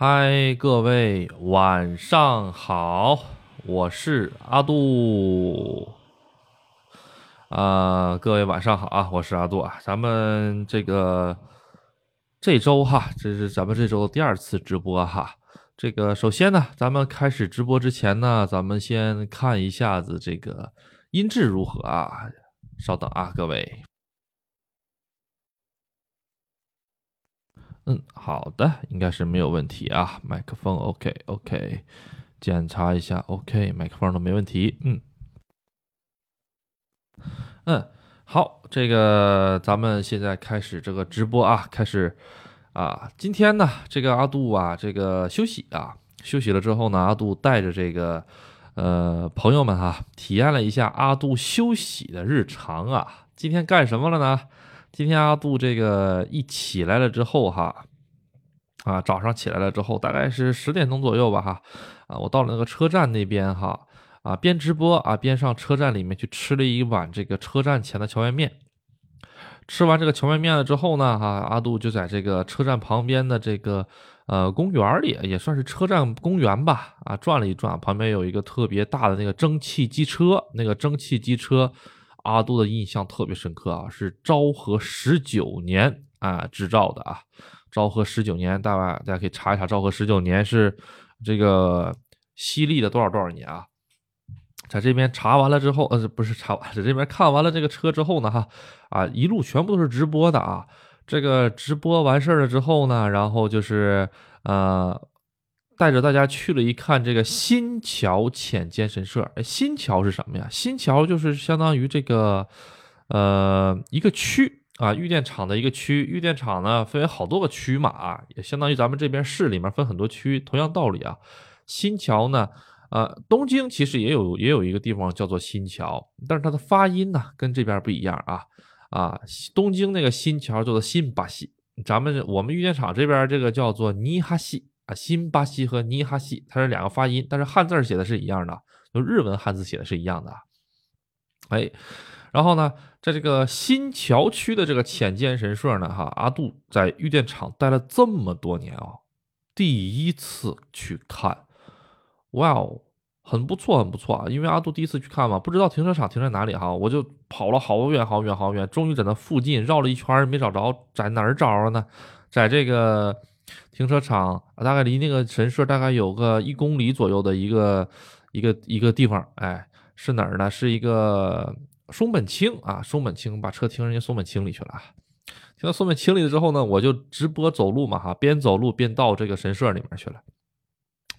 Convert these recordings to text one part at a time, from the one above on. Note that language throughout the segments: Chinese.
嗨，各位晚上好，我是阿杜。啊、各位晚上好啊，我是阿杜啊。咱们这个这周哈，这是咱们这周第二次直播哈。这个首先呢，咱们开始直播之前呢，咱们先看一下子这个音质如何啊？稍等啊，各位。嗯，好的，应该是没有问题啊。麦克风 OK OK，检查一下 OK，麦克风都没问题。嗯嗯，好，这个咱们现在开始这个直播啊，开始啊。今天呢，这个阿杜啊，这个休息啊，休息了之后呢，阿杜带着这个呃朋友们哈、体验了一下阿杜休息的日常啊。今天干什么了呢？今天阿杜这个一起来了之后哈，啊，早上起来了之后，大概是十点钟左右吧哈，啊，我到了那个车站那边哈，啊，边直播啊边上车站里面去吃了一碗这个车站前的荞麦面。吃完这个荞麦面了之后呢，哈、阿杜就在这个车站旁边的这个呃公园里，也算是车站公园吧，啊，转了一转，旁边有一个特别大的那个蒸汽机车，那个蒸汽机车。阿杜的印象特别深刻啊，是昭和十九年啊制造的啊，昭和十九年，大家大家可以查一查，昭和十九年是这个西历的多少多少年啊？在这边查完了之后，呃，不是查完，在这边看完了这个车之后呢，哈，啊，一路全部都是直播的啊。这个直播完事儿了之后呢，然后就是呃。带着大家去了一看这个新桥浅间神社。哎，新桥是什么呀？新桥就是相当于这个呃一个区啊，玉电厂的一个区。玉电厂呢分为好多个区嘛啊，也相当于咱们这边市里面分很多区。同样道理啊，新桥呢，呃，东京其实也有也有一个地方叫做新桥，但是它的发音呢跟这边不一样啊啊，东京那个新桥叫做新巴西，咱们我们玉电厂这边这个叫做尼哈西。啊，新巴西和尼哈西，它是两个发音，但是汉字写的是一样的，就日文汉字写的是一样的。哎，然后呢，在这个新桥区的这个浅间神社呢，哈，阿杜在玉电厂待了这么多年啊，第一次去看，哇哦，很不错，很不错啊！因为阿杜第一次去看嘛，不知道停车场停在哪里哈，我就跑了好远好远好远，终于在那附近绕了一圈没找着，在哪儿找着呢？在这个。停车场大概离那个神社大概有个一公里左右的一个一个一个地方，哎，是哪儿呢？是一个松本清啊，松本清把车停人家松本清里去了啊。停到松本清里了之后呢，我就直播走路嘛哈，边走路边到这个神社里面去了。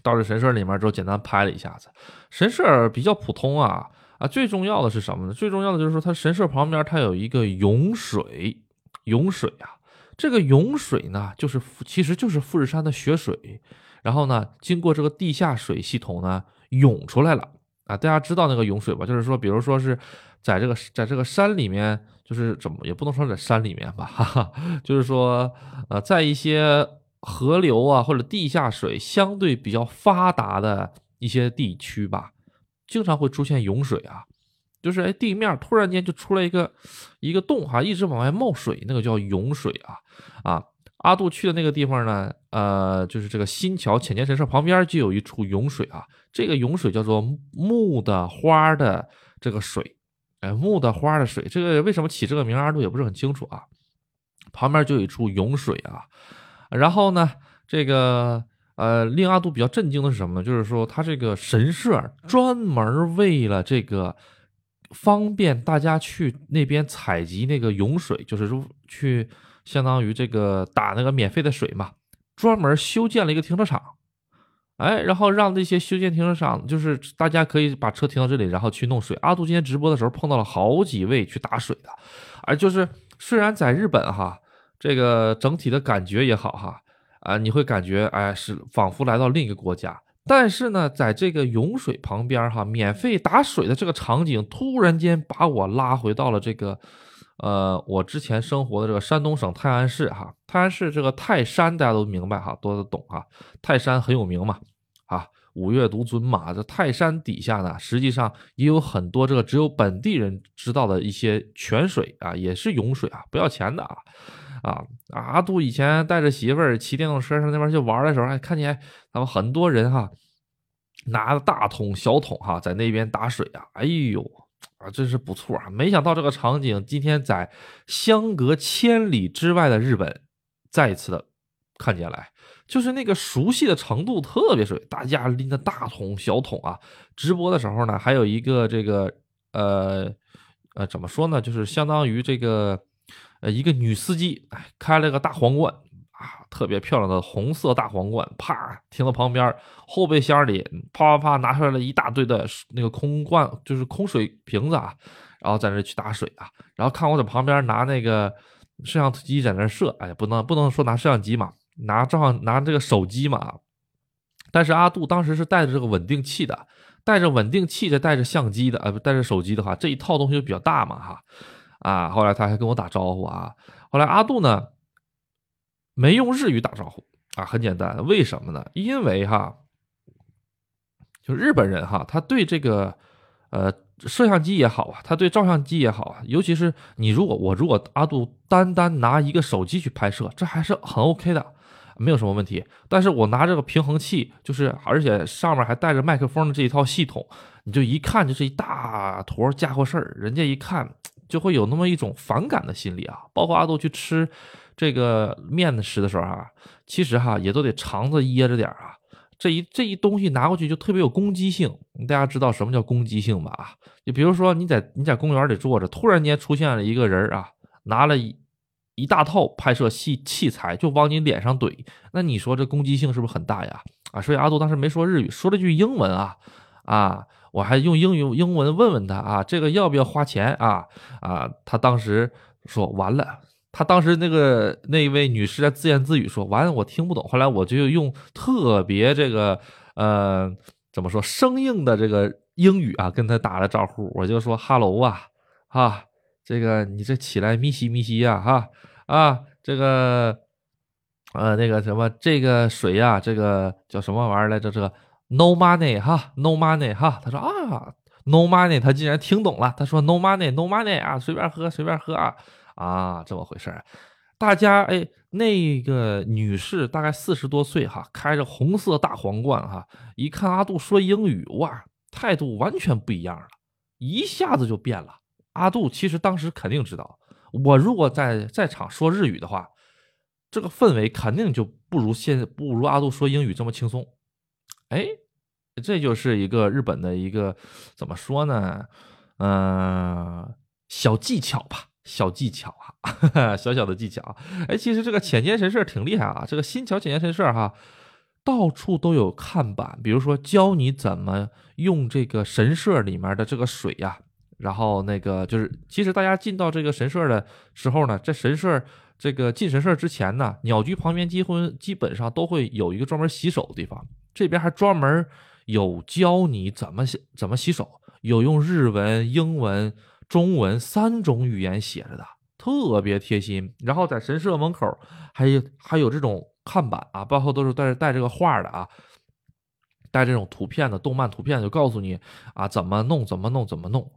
到这神社里面之后，简单拍了一下子。神社比较普通啊啊，最重要的是什么呢？最重要的就是说，它神社旁边它有一个涌水，涌水啊。这个涌水呢，就是其实就是富士山的雪水，然后呢，经过这个地下水系统呢，涌出来了啊！大家知道那个涌水吧？就是说，比如说是在这个在这个山里面，就是怎么也不能说在山里面吧，哈哈，就是说呃，在一些河流啊或者地下水相对比较发达的一些地区吧，经常会出现涌水啊。就是哎，地面突然间就出来一个一个洞哈，一直往外冒水，那个叫涌水啊啊！阿杜去的那个地方呢，呃，就是这个新桥浅间神社旁边就有一处涌水啊，这个涌水叫做木的花的这个水，哎，木的花的水，这个为什么起这个名，阿杜也不是很清楚啊。旁边就有一处涌水啊，然后呢，这个呃，令阿杜比较震惊的是什么呢？就是说他这个神社专门为了这个。方便大家去那边采集那个涌水，就是说去相当于这个打那个免费的水嘛，专门修建了一个停车场，哎，然后让那些修建停车场，就是大家可以把车停到这里，然后去弄水。阿杜今天直播的时候碰到了好几位去打水的，哎，就是虽然在日本哈，这个整体的感觉也好哈，啊，你会感觉哎是仿佛来到另一个国家。但是呢，在这个涌水旁边哈，免费打水的这个场景，突然间把我拉回到了这个，呃，我之前生活的这个山东省泰安市哈。泰安市这个泰山大家都明白哈，都懂哈。泰山很有名嘛，啊，五岳独尊嘛。这泰山底下呢，实际上也有很多这个只有本地人知道的一些泉水啊，也是涌水啊，不要钱的啊。啊，阿杜以前带着媳妇儿骑电动车上那边去玩的时候，还看见他们很多人哈，拿着大桶小桶哈，在那边打水啊，哎呦啊，真是不错啊！没想到这个场景今天在相隔千里之外的日本再一次的看见来。就是那个熟悉的程度特别水，大家拎着大桶小桶啊，直播的时候呢，还有一个这个呃呃怎么说呢，就是相当于这个呃一个女司机，哎，开了个大皇冠啊，特别漂亮的红色大皇冠，啪停到旁边，后备箱里啪啪啪拿出来了一大堆的那个空罐，就是空水瓶子啊，然后在那去打水啊，然后看我在旁边拿那个摄像机在那摄，哎，不能不能说拿摄像机嘛。拿照拿这个手机嘛，但是阿杜当时是带着这个稳定器的，带着稳定器的带着相机的，呃，不带着手机的话，这一套东西就比较大嘛，哈，啊，后来他还跟我打招呼啊，后来阿杜呢没用日语打招呼啊，很简单，为什么呢？因为哈，就日本人哈，他对这个呃摄像机也好啊，他对照相机也好啊，尤其是你如果我如果阿杜单单拿一个手机去拍摄，这还是很 OK 的。没有什么问题，但是我拿这个平衡器，就是而且上面还带着麦克风的这一套系统，你就一看就是一大坨家伙事儿，人家一看就会有那么一种反感的心理啊。包括阿杜去吃这个面食的时候啊，其实哈也都得肠子掖着点啊。这一这一东西拿过去就特别有攻击性，大家知道什么叫攻击性吧？啊，就比如说你在你在公园里坐着，突然间出现了一个人啊，拿了一。一大套拍摄器器材就往你脸上怼，那你说这攻击性是不是很大呀？啊，所以阿杜当时没说日语，说了句英文啊啊，我还用英语英文问问他啊，这个要不要花钱啊啊？他当时说完了，他当时那个那一位女士在自言自语说完了，我听不懂。后来我就用特别这个呃怎么说生硬的这个英语啊跟他打了招呼，我就说哈喽啊啊，这个你这起来咪西咪西呀哈。啊，这个，呃，那个什么，这个水呀，这个叫什么玩意儿来着？这个 no money 哈，no money 哈。他说啊，no money，他竟然听懂了。他说 no money，no money 啊，随便喝，随便喝啊，啊，这么回事。大家哎，那个女士大概四十多岁哈，开着红色大皇冠哈，一看阿杜说英语，哇，态度完全不一样了，一下子就变了。阿杜其实当时肯定知道。我如果在在场说日语的话，这个氛围肯定就不如现不如阿杜说英语这么轻松。哎，这就是一个日本的一个怎么说呢？嗯，小技巧吧，小技巧啊，小小的技巧。哎，其实这个浅间神社挺厉害啊，这个新桥浅间神社哈，到处都有看板，比如说教你怎么用这个神社里面的这个水呀。然后那个就是，其实大家进到这个神社的时候呢，在神社这个进神社之前呢，鸟居旁边几乎基本上都会有一个专门洗手的地方，这边还专门有教你怎么洗怎么洗手，有用日文、英文、中文三种语言写着的，特别贴心。然后在神社门口还有还有这种看板啊，背后都是带带这个画的啊，带这种图片的动漫图片，就告诉你啊怎么弄怎么弄怎么弄。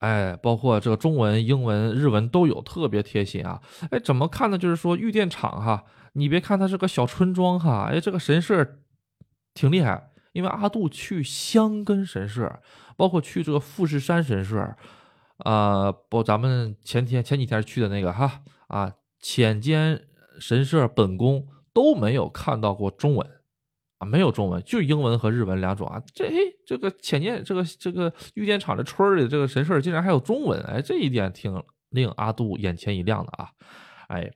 哎，包括这个中文、英文、日文都有，特别贴心啊！哎，怎么看呢？就是说玉电厂哈，你别看它是个小村庄哈，哎，这个神社挺厉害。因为阿杜去香根神社，包括去这个富士山神社，啊，不，咱们前天前几天去的那个哈啊，浅间神社本宫都没有看到过中文。啊，没有中文，就英文和日文两种啊。这哎，这个浅见，这个这个玉电厂的村里的这个神社竟然还有中文，哎，这一点挺令阿杜眼前一亮的啊。哎，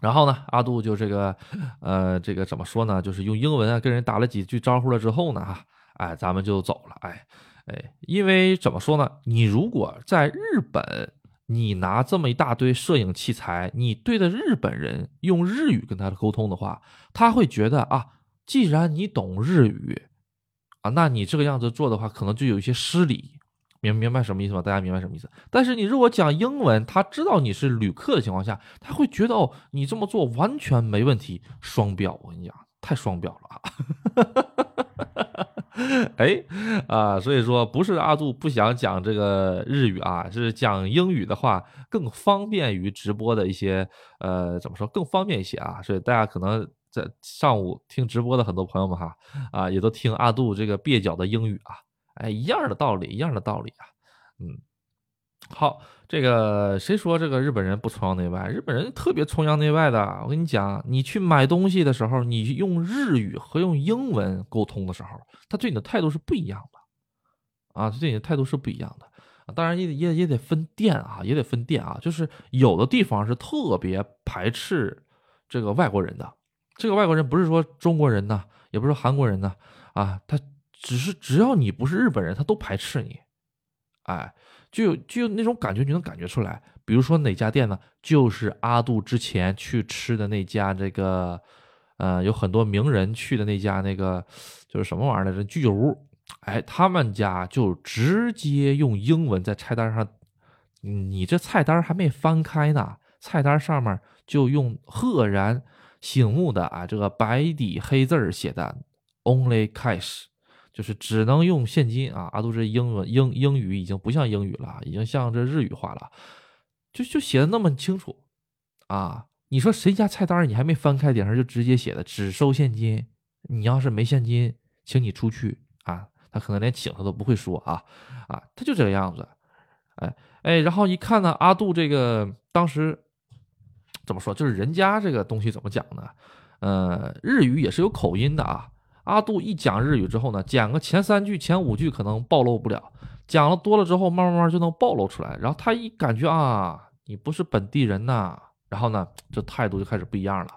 然后呢，阿杜就这个，呃，这个怎么说呢？就是用英文啊跟人打了几句招呼了之后呢，哈，哎，咱们就走了。哎哎，因为怎么说呢？你如果在日本，你拿这么一大堆摄影器材，你对着日本人用日语跟他的沟通的话，他会觉得啊。既然你懂日语，啊，那你这个样子做的话，可能就有一些失礼，明明白什么意思吗？大家明白什么意思？但是你如果讲英文，他知道你是旅客的情况下，他会觉得哦，你这么做完全没问题，双标，我跟你讲，太双标了啊！哎啊，所以说不是阿杜不想讲这个日语啊，是讲英语的话更方便于直播的一些呃怎么说更方便一些啊，所以大家可能在上午听直播的很多朋友们哈啊也都听阿杜这个蹩脚的英语啊，哎一样的道理，一样的道理啊，嗯。好，这个谁说这个日本人不崇洋媚外？日本人特别崇洋媚外的。我跟你讲，你去买东西的时候，你用日语和用英文沟通的时候，他对你的态度是不一样的啊，他对你的态度是不一样的。当然也也也得分店啊，也得分店啊。就是有的地方是特别排斥这个外国人的，这个外国人不是说中国人呢，也不是说韩国人呢，啊，他只是只要你不是日本人，他都排斥你，哎。就有就有那种感觉，你能感觉出来。比如说哪家店呢？就是阿杜之前去吃的那家，这个，呃，有很多名人去的那家，那个就是什么玩意儿来着？居酒屋。哎，他们家就直接用英文在菜单上，你这菜单还没翻开呢，菜单上面就用赫然醒目的啊，这个白底黑字写的 “Only Cash”。就是只能用现金啊！阿杜这英文英英语已经不像英语了，已经像这日语化了，就就写的那么清楚啊！你说谁家菜单你还没翻开，顶上就直接写的只收现金，你要是没现金，请你出去啊！他可能连请他都不会说啊啊！他就这个样子，哎哎，然后一看呢，阿杜这个当时怎么说？就是人家这个东西怎么讲呢？呃，日语也是有口音的啊。阿杜一讲日语之后呢，讲个前三句、前五句可能暴露不了，讲了多了之后，慢慢慢就能暴露出来。然后他一感觉啊，你不是本地人呐，然后呢，这态度就开始不一样了，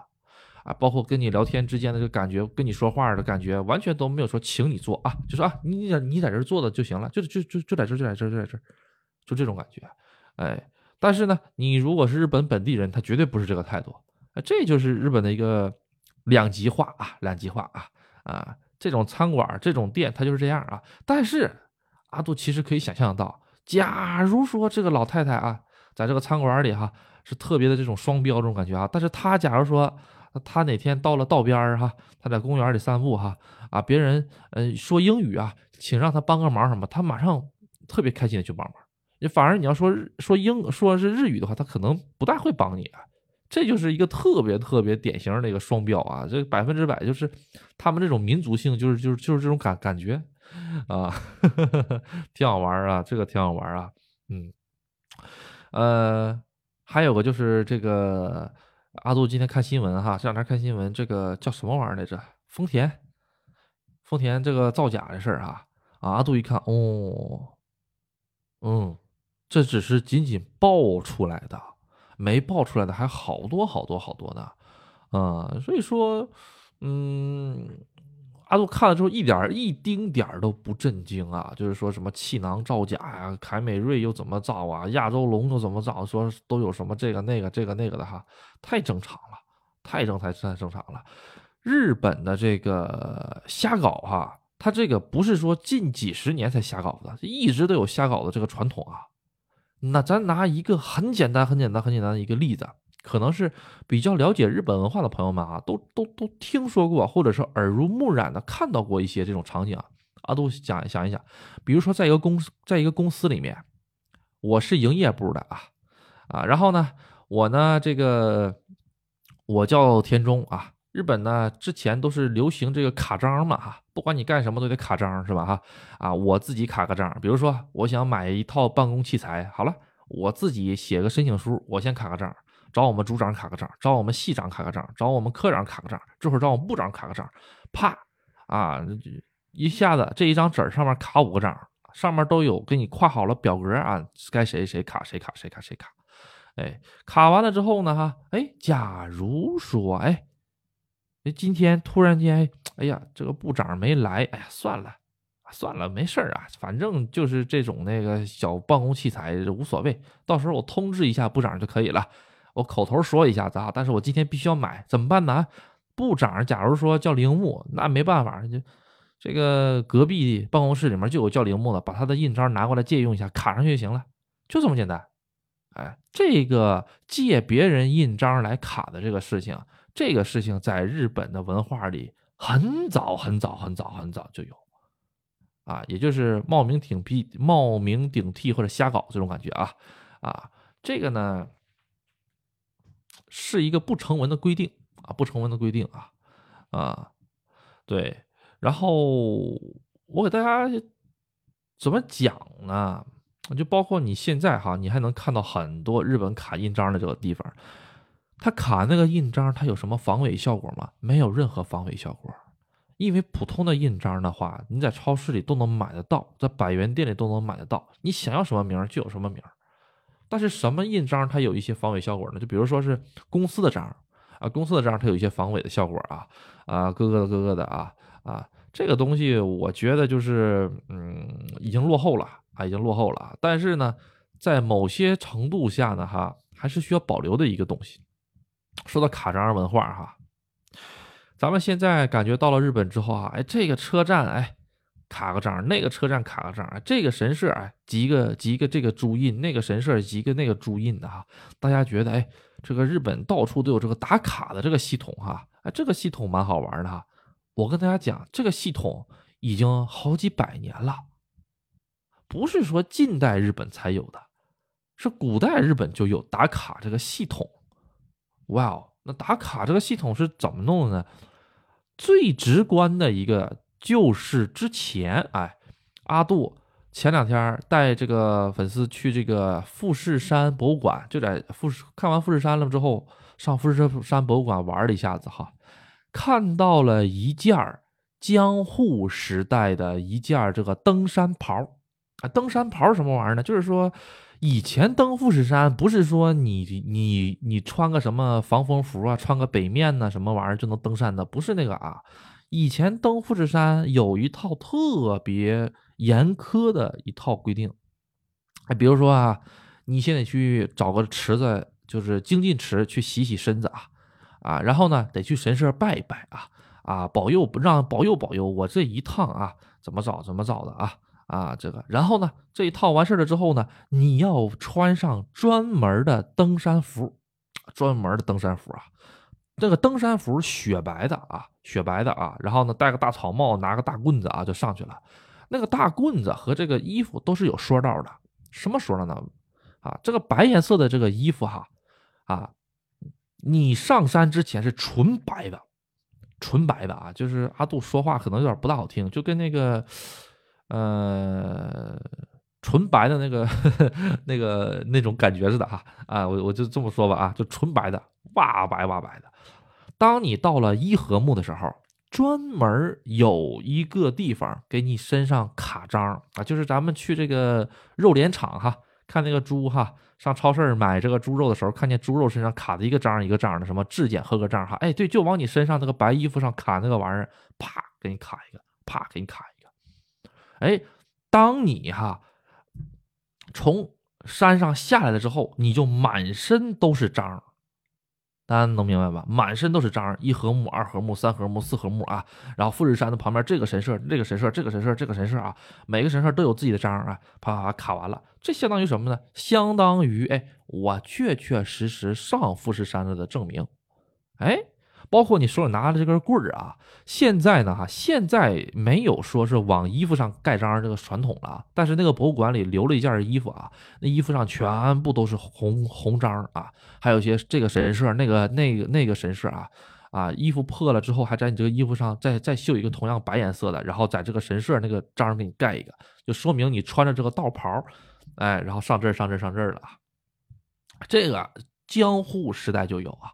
啊，包括跟你聊天之间的这个感觉，跟你说话的感觉，完全都没有说请你坐啊，就说啊，你你你在这儿坐的就行了，就就就就在这儿就在这儿就在这儿，就这种感觉，哎，但是呢，你如果是日本本地人，他绝对不是这个态度，啊，这就是日本的一个两极化啊，两极化啊。啊，这种餐馆这种店，它就是这样啊。但是阿杜其实可以想象到，假如说这个老太太啊，在这个餐馆里哈，是特别的这种双标这种感觉啊。但是她假如说，她哪天到了道边儿哈，她在公园里散步哈，啊，别人呃说英语啊，请让她帮个忙什么，她马上特别开心的去帮忙。你反而你要说日说英说是日语的话，他可能不大会帮你啊。这就是一个特别特别典型的一个双标啊！这百分之百就是他们这种民族性，就是就是就是这种感感觉啊，挺好玩啊，这个挺好玩啊，嗯，呃，还有个就是这个阿杜今天看新闻哈，这两天看新闻，这个叫什么玩意儿来着？丰田，丰田这个造假的事儿，啊，阿杜一看，哦，嗯，这只是仅仅爆出来的。没爆出来的还好多好多好多呢，啊，所以说，嗯，阿杜看了之后一点一丁点儿都不震惊啊，就是说什么气囊造假呀，凯美瑞又怎么造啊，亚洲龙又怎么造，说都有什么这个那个这个那个的哈，太正常了，太正太太正常了。日本的这个瞎搞哈，他这个不是说近几十年才瞎搞的，一直都有瞎搞的这个传统啊。那咱拿一个很简单、很简单、很简单的一个例子，可能是比较了解日本文化的朋友们啊，都都都听说过，或者是耳濡目染的看到过一些这种场景啊。阿杜想想一想，比如说在一个公司，在一个公司里面，我是营业部的啊啊，然后呢，我呢这个我叫田中啊。日本呢，之前都是流行这个卡章嘛，哈，不管你干什么都得卡章，是吧，哈，啊，我自己卡个章，比如说我想买一套办公器材，好了，我自己写个申请书，我先卡个章，找我们组长卡个章，找我们系长卡个章，找我们科长卡个章，这会儿找我们部长卡个章，啪，啊，一下子这一张纸上面卡五个章，上面都有给你画好了表格啊，该谁谁卡谁卡谁卡谁卡，哎，卡完了之后呢，哈，哎，假如说，哎。那，今天突然间，哎呀，这个部长没来，哎呀，算了，算了，没事儿啊，反正就是这种那个小办公器材无所谓，到时候我通知一下部长就可以了，我口头说一下子啊，但是我今天必须要买，怎么办呢？部长假如说叫铃木，那没办法，就这个隔壁办公室里面就有叫铃木的，把他的印章拿过来借用一下，卡上去就行了，就这么简单。哎，这个借别人印章来卡的这个事情。这个事情在日本的文化里很早很早很早很早就有，啊，也就是冒名顶替、冒名顶替或者瞎搞这种感觉啊啊，这个呢是一个不成文的规定啊，不成文的规定啊啊，对，然后我给大家怎么讲呢？就包括你现在哈，你还能看到很多日本卡印章的这个地方，它卡那个印章，它有什么防伪效果吗？没有任何防伪效果。因为普通的印章的话，你在超市里都能买得到，在百元店里都能买得到，你想要什么名就有什么名。但是什么印章它有一些防伪效果呢？就比如说是公司的章啊，公司的章它有一些防伪的效果啊啊，哥哥的哥哥的啊啊，这个东西我觉得就是嗯，已经落后了啊，已经落后了。但是呢，在某些程度下呢，哈，还是需要保留的一个东西。说到卡章文化哈。咱们现在感觉到了日本之后啊，哎，这个车站哎卡个章，那个车站卡个章，这个神社哎集个集个这个朱印，那个神社集个那个朱印的哈，大家觉得哎，这个日本到处都有这个打卡的这个系统哈，哎，这个系统蛮好玩的哈。我跟大家讲，这个系统已经好几百年了，不是说近代日本才有的，是古代日本就有打卡这个系统。哇哦，那打卡这个系统是怎么弄的呢？最直观的一个就是之前，哎，阿杜前两天带这个粉丝去这个富士山博物馆，就在富士看完富士山了之后，上富士山博物馆玩了一下子哈，看到了一件江户时代的一件这个登山袍啊，登山袍什么玩意儿呢？就是说。以前登富士山不是说你你你穿个什么防风服啊，穿个北面呢什么玩意儿就能登山的，不是那个啊。以前登富士山有一套特别严苛的一套规定，哎，比如说啊，你先得去找个池子，就是精进池去洗洗身子啊，啊，然后呢得去神社拜一拜啊，啊，保佑让保佑保佑我这一趟啊，怎么找怎么找的啊。啊，这个，然后呢，这一套完事了之后呢，你要穿上专门的登山服，专门的登山服啊，这个登山服雪白的啊，雪白的啊，然后呢，戴个大草帽，拿个大棍子啊，就上去了。那个大棍子和这个衣服都是有说道的，什么说道呢？啊，这个白颜色的这个衣服哈，啊，你上山之前是纯白的，纯白的啊，就是阿杜说话可能有点不大好听，就跟那个。呃，纯白的那个呵呵、那个、那种感觉似的哈啊，我我就这么说吧啊，就纯白的，哇白哇白的。当你到了伊和木的时候，专门有一个地方给你身上卡章啊，就是咱们去这个肉联厂哈，看那个猪哈，上超市买这个猪肉的时候，看见猪肉身上卡的一个章一个章的，什么质检合格章哈，哎对，就往你身上那个白衣服上卡那个玩意儿，啪给你卡一个，啪给你卡。哎，当你哈从山上下来了之后，你就满身都是章，大家能明白吧？满身都是章，一合木、二合木、三合木、四合木啊。然后富士山的旁边这个神社、这个神社、这个神社、这个神社啊，每个神社都有自己的章啊，啪啪啪卡完了，这相当于什么呢？相当于哎，我确确实实上富士山了的证明，哎。包括你手里拿的这根棍儿啊，现在呢哈，现在没有说是往衣服上盖章这个传统了。但是那个博物馆里留了一件衣服啊，那衣服上全部都是红红章啊，还有些这个神社那个那个那个神社啊啊，衣服破了之后还在你这个衣服上再再绣一个同样白颜色的，然后在这个神社那个章给你盖一个，就说明你穿着这个道袍，哎，然后上这儿上这儿上这儿了。这个江户时代就有啊。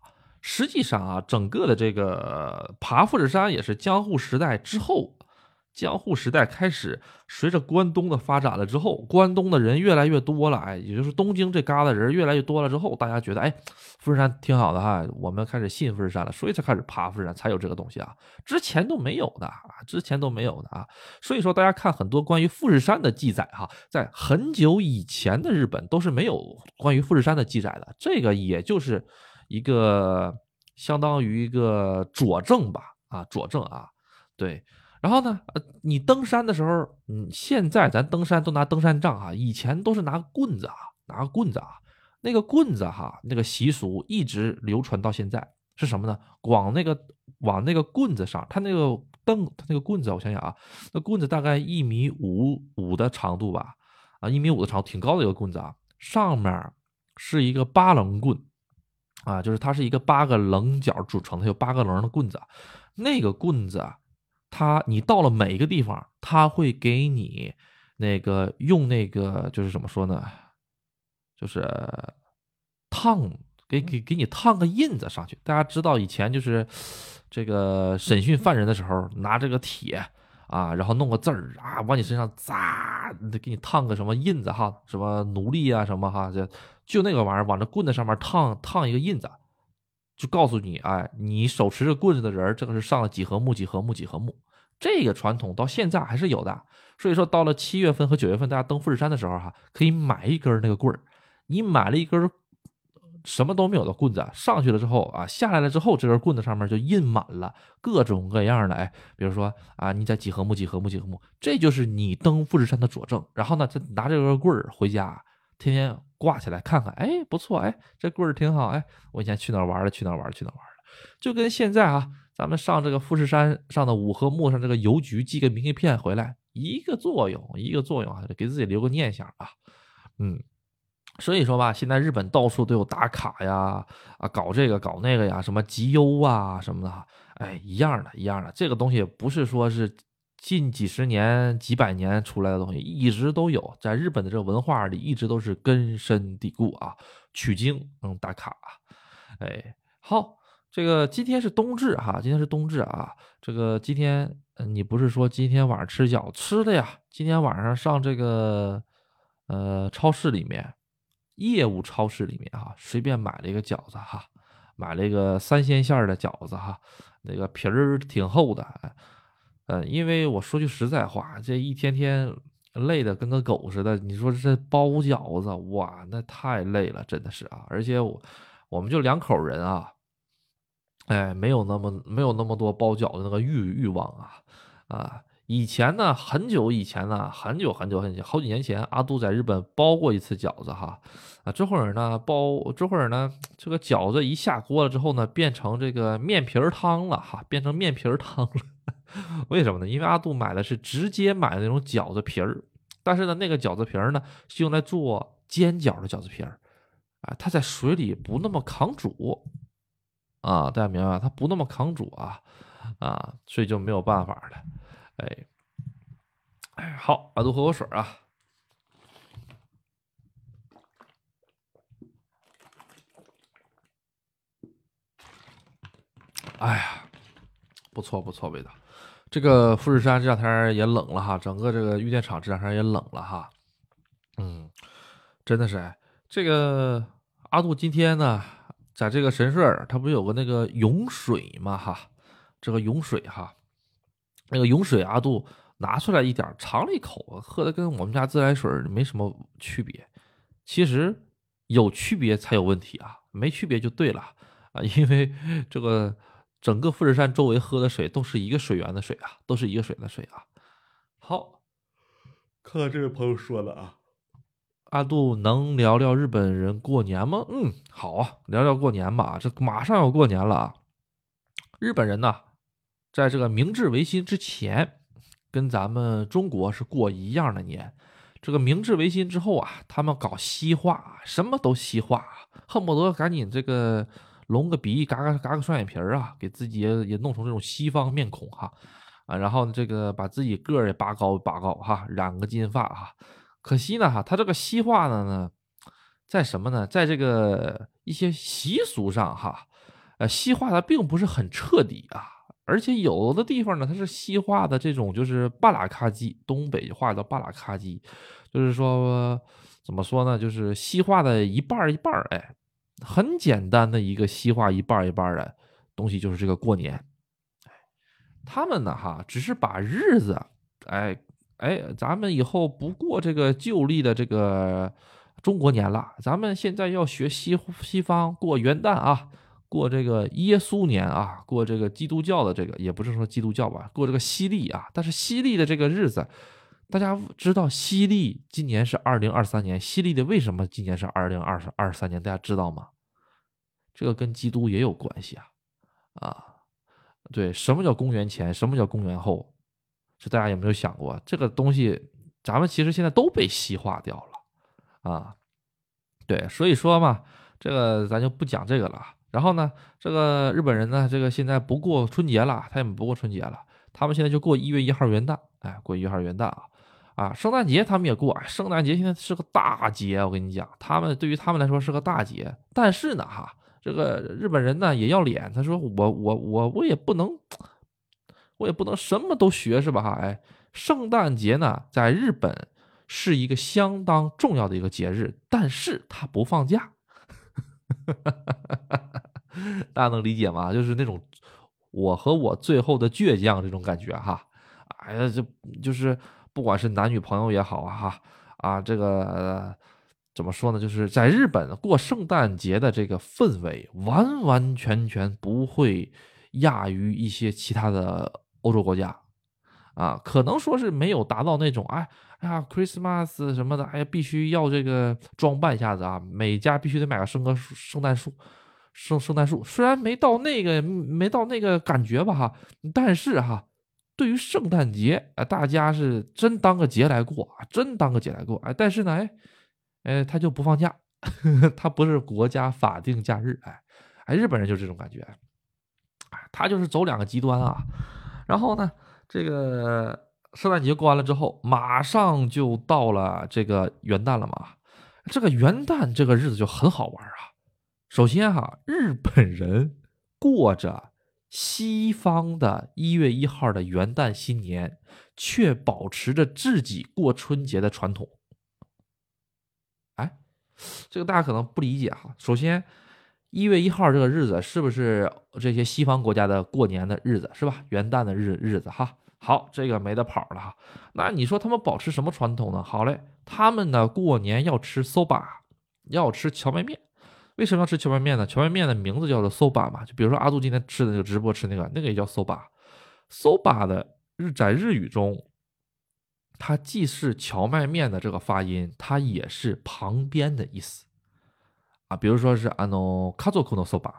实际上啊，整个的这个爬富士山也是江户时代之后，江户时代开始，随着关东的发展了之后，关东的人越来越多了，哎，也就是东京这旮瘩人越来越多了之后，大家觉得，哎，富士山挺好的哈，我们开始信富士山了，所以才开始爬富士山，才有这个东西啊，之前都没有的啊，之前都没有的啊，所以说大家看很多关于富士山的记载哈，在很久以前的日本都是没有关于富士山的记载的，这个也就是。一个相当于一个佐证吧，啊，佐证啊，对。然后呢，呃，你登山的时候，嗯，现在咱登山都拿登山杖啊，以前都是拿棍子啊，拿棍子啊，那个棍子哈，那个习俗一直流传到现在。是什么呢？往那个往那个棍子上，它那个凳，它那个棍子，我想想啊，那棍子大概一米五五的长度吧，啊，一米五的长，挺高的一个棍子啊，上面是一个八棱棍，啊，就是它是一个八个棱角组成的，有八个棱的棍子，那个棍子，它你到了每一个地方，它会给你那个用那个就是怎么说呢，就是烫。给给给你烫个印子上去，大家知道以前就是这个审讯犯人的时候，拿这个铁啊，然后弄个字儿啊，往你身上砸，给你烫个什么印子哈，什么奴隶啊什么哈，这就那个玩意儿往这棍子上面烫烫一个印子，就告诉你，哎，你手持着棍子的人，这个是上了几何木几何木几何木，这个传统到现在还是有的。所以说到了七月份和九月份，大家登富士山的时候哈，可以买一根那个棍儿，你买了一根。什么都没有的棍子上去了之后啊，下来了之后，这根棍子上面就印满了各种各样的哎，比如说啊，你在几何木几何木几何木，这就是你登富士山的佐证。然后呢，再拿这根棍儿回家，天天挂起来看看，哎，不错，哎，这棍儿挺好，哎，我以前去哪玩了，去哪玩去哪玩了，就跟现在啊，咱们上这个富士山上的五合木上这个邮局寄个明信片回来，一个作用，一个作用啊，给自己留个念想啊，嗯。所以说吧，现在日本到处都有打卡呀，啊，搞这个搞那个呀，什么集邮啊什么的，哎，一样的，一样的。这个东西不是说是近几十年、几百年出来的东西，一直都有，在日本的这个文化里一直都是根深蒂固啊。取经嗯，打卡，哎，好，这个今天是冬至哈，今天是冬至啊。这个今天，你不是说今天晚上吃饺吃的呀？今天晚上上这个呃超市里面。业务超市里面哈，随便买了一个饺子哈，买了一个三鲜馅儿的饺子哈，那个皮儿挺厚的，呃，因为我说句实在话，这一天天累的跟个狗似的，你说这包饺子哇，那太累了，真的是啊，而且我我们就两口人啊，哎，没有那么没有那么多包饺子那个欲欲望啊啊。以前呢，很久以前呢，很久很久很久，好几年前，阿杜在日本包过一次饺子哈，啊，这会儿呢包，这会儿呢，这个饺子一下锅了之后呢，变成这个面皮儿汤了哈，变成面皮儿汤了，为什么呢？因为阿杜买的是直接买的那种饺子皮儿，但是呢，那个饺子皮儿呢是用来做煎饺的饺子皮儿，啊，它在水里不那么抗煮，啊，大家明白吧？它不那么抗煮啊，啊，所以就没有办法了。哎，哎，好，阿杜喝口水啊。哎呀，不错不错，味道。这个富士山这两天也冷了哈，整个这个玉电厂这两天也冷了哈。嗯，真的是，这个阿杜今天呢，在这个神社，他不是有个那个涌水吗？哈，这个涌水哈。那个涌水阿杜拿出来一点尝了一口，喝的跟我们家自来水没什么区别。其实有区别才有问题啊，没区别就对了啊，因为这个整个富士山周围喝的水都是一个水源的水啊，都是一个水的水啊。好，看看这位朋友说的啊，阿杜能聊聊日本人过年吗？嗯，好啊，聊聊过年吧，这马上要过年了啊，日本人呢？在这个明治维新之前，跟咱们中国是过一样的年。这个明治维新之后啊，他们搞西化，什么都西化，恨不得赶紧这个隆个鼻，嘎嘎嘎个双眼皮儿啊，给自己也也弄成这种西方面孔哈啊，然后呢这个把自己个儿也拔高拔高哈，染个金发哈。可惜呢哈，他这个西化的呢，在什么呢？在这个一些习俗上哈，呃，西化的并不是很彻底啊。而且有的地方呢，它是西化的这种，就是巴拉卡基，东北话叫巴拉卡基，就是说怎么说呢，就是西化的一半一半哎，很简单的一个西化一半一半的东西，就是这个过年。他们呢哈，只是把日子，哎哎，咱们以后不过这个旧历的这个中国年了，咱们现在要学西西方过元旦啊。过这个耶稣年啊，过这个基督教的这个，也不是说基督教吧，过这个西历啊。但是西历的这个日子，大家知道西历今年是二零二三年，西历的为什么今年是二零二二三年？大家知道吗？这个跟基督也有关系啊。啊。对，什么叫公元前？什么叫公元后？这大家有没有想过？这个东西，咱们其实现在都被西化掉了啊。对，所以说嘛，这个咱就不讲这个了。然后呢，这个日本人呢，这个现在不过春节了，他们不过春节了，他们现在就过一月一号元旦，哎，过一月一号元旦啊，啊，圣诞节他们也过，圣诞节现在是个大节，我跟你讲，他们对于他们来说是个大节，但是呢，哈。这个日本人呢也要脸，他说我我我我也不能，我也不能什么都学是吧？哈，哎，圣诞节呢在日本是一个相当重要的一个节日，但是他不放假，大家能理解吗？就是那种我和我最后的倔强这种感觉哈。哎呀，这就是不管是男女朋友也好啊哈啊这个。怎么说呢？就是在日本过圣诞节的这个氛围，完完全全不会亚于一些其他的欧洲国家，啊，可能说是没有达到那种，哎，哎呀，Christmas 什么的，哎呀，必须要这个装扮一下子啊，每家必须得买个圣个圣诞树，圣圣诞树，虽然没到那个没到那个感觉吧哈，但是哈，对于圣诞节啊，大家是真当个节来过啊，真当个节来过，哎，但是呢，哎。哎，他就不放假，他不是国家法定假日。哎，哎，日本人就这种感觉，他就是走两个极端啊。然后呢，这个圣诞节过完了之后，马上就到了这个元旦了嘛。这个元旦这个日子就很好玩啊。首先哈，日本人过着西方的一月一号的元旦新年，却保持着自己过春节的传统。哎这个大家可能不理解哈。首先，一月一号这个日子是不是这些西方国家的过年的日子是吧？元旦的日日子哈。好，这个没得跑了哈。那你说他们保持什么传统呢？好嘞，他们呢过年要吃 soba，要吃荞麦面。为什么要吃荞麦面呢？荞麦面的名字叫做 soba 嘛。就比如说阿杜今天吃的那个直播吃那个，那个也叫 soba。soba 的日在日语中。它既是荞麦面的这个发音，它也是旁边的意思啊。比如说是 ano kazoku no soba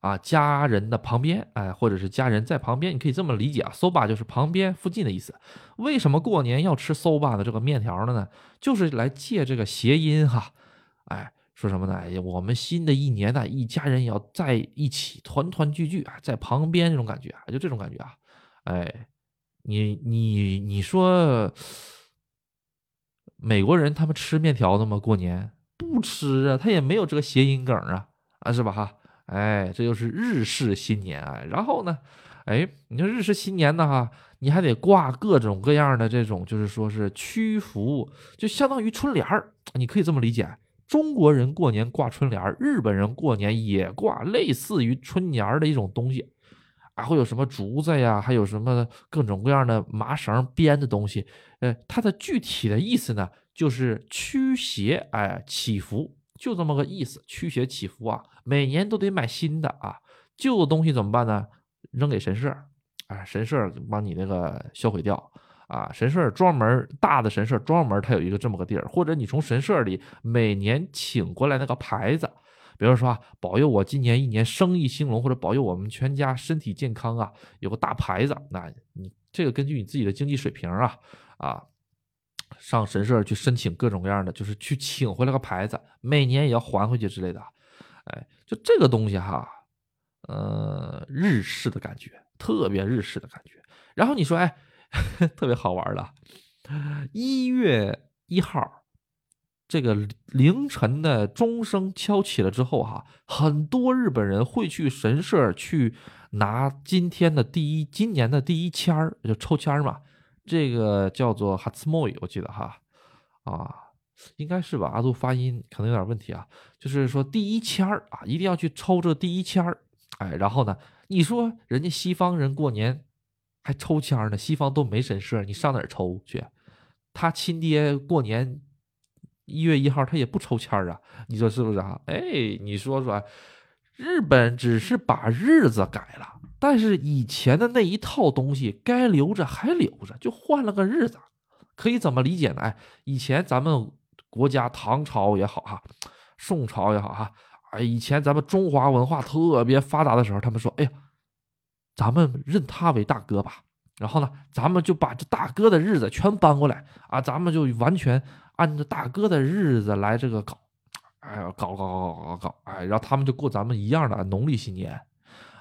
啊，家人的旁边，哎，或者是家人在旁边，你可以这么理解啊。soba 就是旁边、附近的意思。为什么过年要吃 soba 的这个面条的呢？就是来借这个谐音哈，哎，说什么呢？哎呀，我们新的一年呢，一家人要在一起团团聚聚啊，在旁边这种感觉啊，就这种感觉啊，哎。你你你说，美国人他们吃面条的吗？过年不吃啊，他也没有这个谐音梗啊，啊是吧哈？哎，这就是日式新年啊。然后呢，哎，你说日式新年呢哈，你还得挂各种各样的这种，就是说是屈服，就相当于春联儿，你可以这么理解。中国人过年挂春联日本人过年也挂类似于春联的一种东西。啊会有什么竹子呀？还有什么各种各样的麻绳编的东西？呃，它的具体的意思呢，就是驱邪，哎，祈福，就这么个意思。驱邪祈福啊，每年都得买新的啊，旧的东西怎么办呢？扔给神社，哎，神社帮你那个销毁掉啊。神社专门大的神社专门它有一个这么个地儿，或者你从神社里每年请过来那个牌子。比如说啊，保佑我今年一年生意兴隆，或者保佑我们全家身体健康啊，有个大牌子，那你这个根据你自己的经济水平啊啊，上神社去申请各种各样的，就是去请回来个牌子，每年也要还回去之类的，哎，就这个东西哈，呃，日式的感觉，特别日式的感觉。然后你说，哎，特别好玩的，一月一号。这个凌晨的钟声敲起了之后，哈，很多日本人会去神社去拿今天的第一、今年的第一签儿，就抽签儿嘛。这个叫做哈兹莫伊，我记得哈，啊，应该是吧？阿杜发音可能有点问题啊。就是说第一签儿啊，一定要去抽这第一签儿。哎，然后呢，你说人家西方人过年还抽签呢，西方都没神社，你上哪儿抽去？他亲爹过年。一月一号他也不抽签啊，你说是不是啊？哎，你说说，日本只是把日子改了，但是以前的那一套东西该留着还留着，就换了个日子，可以怎么理解呢？哎，以前咱们国家唐朝也好哈，宋朝也好哈，哎，以前咱们中华文化特别发达的时候，他们说，哎呀，咱们认他为大哥吧。然后呢，咱们就把这大哥的日子全搬过来啊，咱们就完全按照大哥的日子来这个搞，哎呀，搞搞搞搞搞搞，哎，然后他们就过咱们一样的农历新年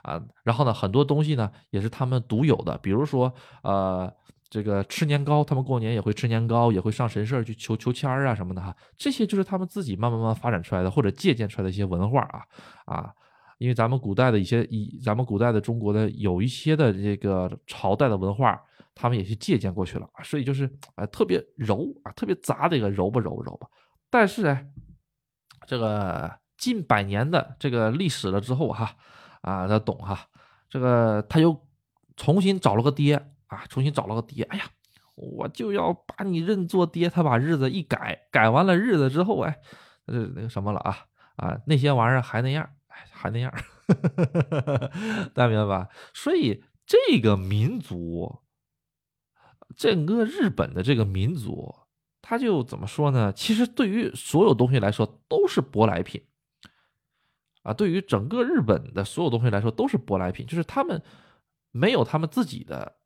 啊。然后呢，很多东西呢也是他们独有的，比如说呃，这个吃年糕，他们过年也会吃年糕，也会上神社去求求签儿啊什么的哈。这些就是他们自己慢慢慢发展出来的，或者借鉴出来的一些文化啊啊。因为咱们古代的一些，以咱们古代的中国的有一些的这个朝代的文化，他们也是借鉴过去了所以就是啊特别柔啊，特别杂的一个柔吧柔吧柔吧。但是呢，这个近百年的这个历史了之后哈，啊他懂哈，这个他又重新找了个爹啊，重新找了个爹，哎呀，我就要把你认作爹。他把日子一改，改完了日子之后，哎，呃那个什么了啊啊那些玩意儿还那样。还那样，大家明白吧？所以这个民族，整个日本的这个民族，他就怎么说呢？其实对于所有东西来说都是舶来品啊。对于整个日本的所有东西来说都是舶来品，就是他们没有他们自己的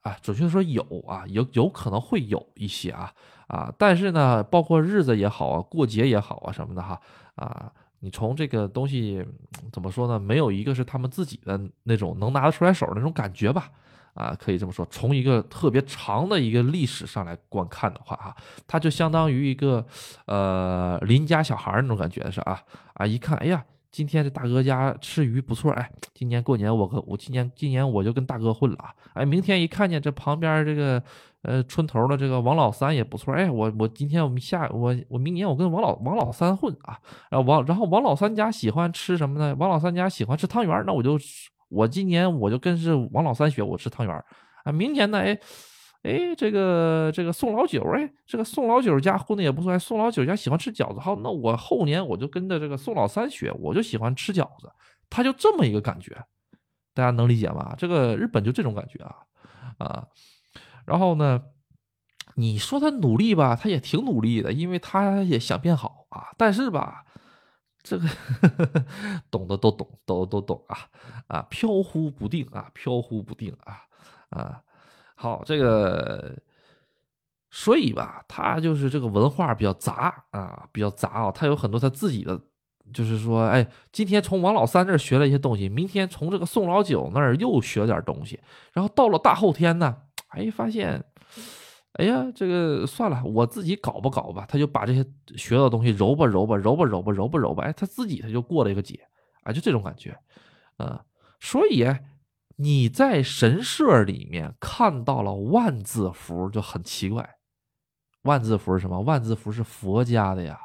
啊。准确的说有啊，有有可能会有一些啊啊，但是呢，包括日子也好啊，过节也好啊什么的哈啊。你从这个东西怎么说呢？没有一个是他们自己的那种能拿得出来手的那种感觉吧？啊，可以这么说。从一个特别长的一个历史上来观看的话，哈，它就相当于一个呃邻家小孩那种感觉是啊啊，一看，哎呀。今天这大哥家吃鱼不错，哎，今年过年我跟我今年今年我就跟大哥混了啊，哎，明天一看见这旁边这个呃村头的这个王老三也不错，哎，我我今天我们下我我明年我跟王老王老三混啊，然后王然后王老三家喜欢吃什么呢？王老三家喜欢吃汤圆，那我就我今年我就跟是王老三学，我吃汤圆啊，明年呢，哎。哎，这个这个宋老九，哎，这个宋老九家混的也不错。哎，宋老九家喜欢吃饺子，好，那我后年我就跟着这个宋老三学，我就喜欢吃饺子。他就这么一个感觉，大家能理解吗？这个日本就这种感觉啊啊。然后呢，你说他努力吧，他也挺努力的，因为他也想变好啊。但是吧，这个呵呵 懂的都懂，都都懂啊啊，飘忽不定啊，飘忽不定啊啊。好，这个，所以吧，他就是这个文化比较杂啊，比较杂啊，他有很多他自己的，就是说，哎，今天从王老三那儿学了一些东西，明天从这个宋老九那儿又学了点东西，然后到了大后天呢，哎，发现，哎呀，这个算了，我自己搞吧搞吧，他就把这些学到的东西揉吧揉吧揉吧揉吧揉吧揉吧，哎，他自己他就过了一个节啊，就这种感觉，嗯，所以。你在神社里面看到了万字符就很奇怪，万字符是什么？万字符是佛家的呀。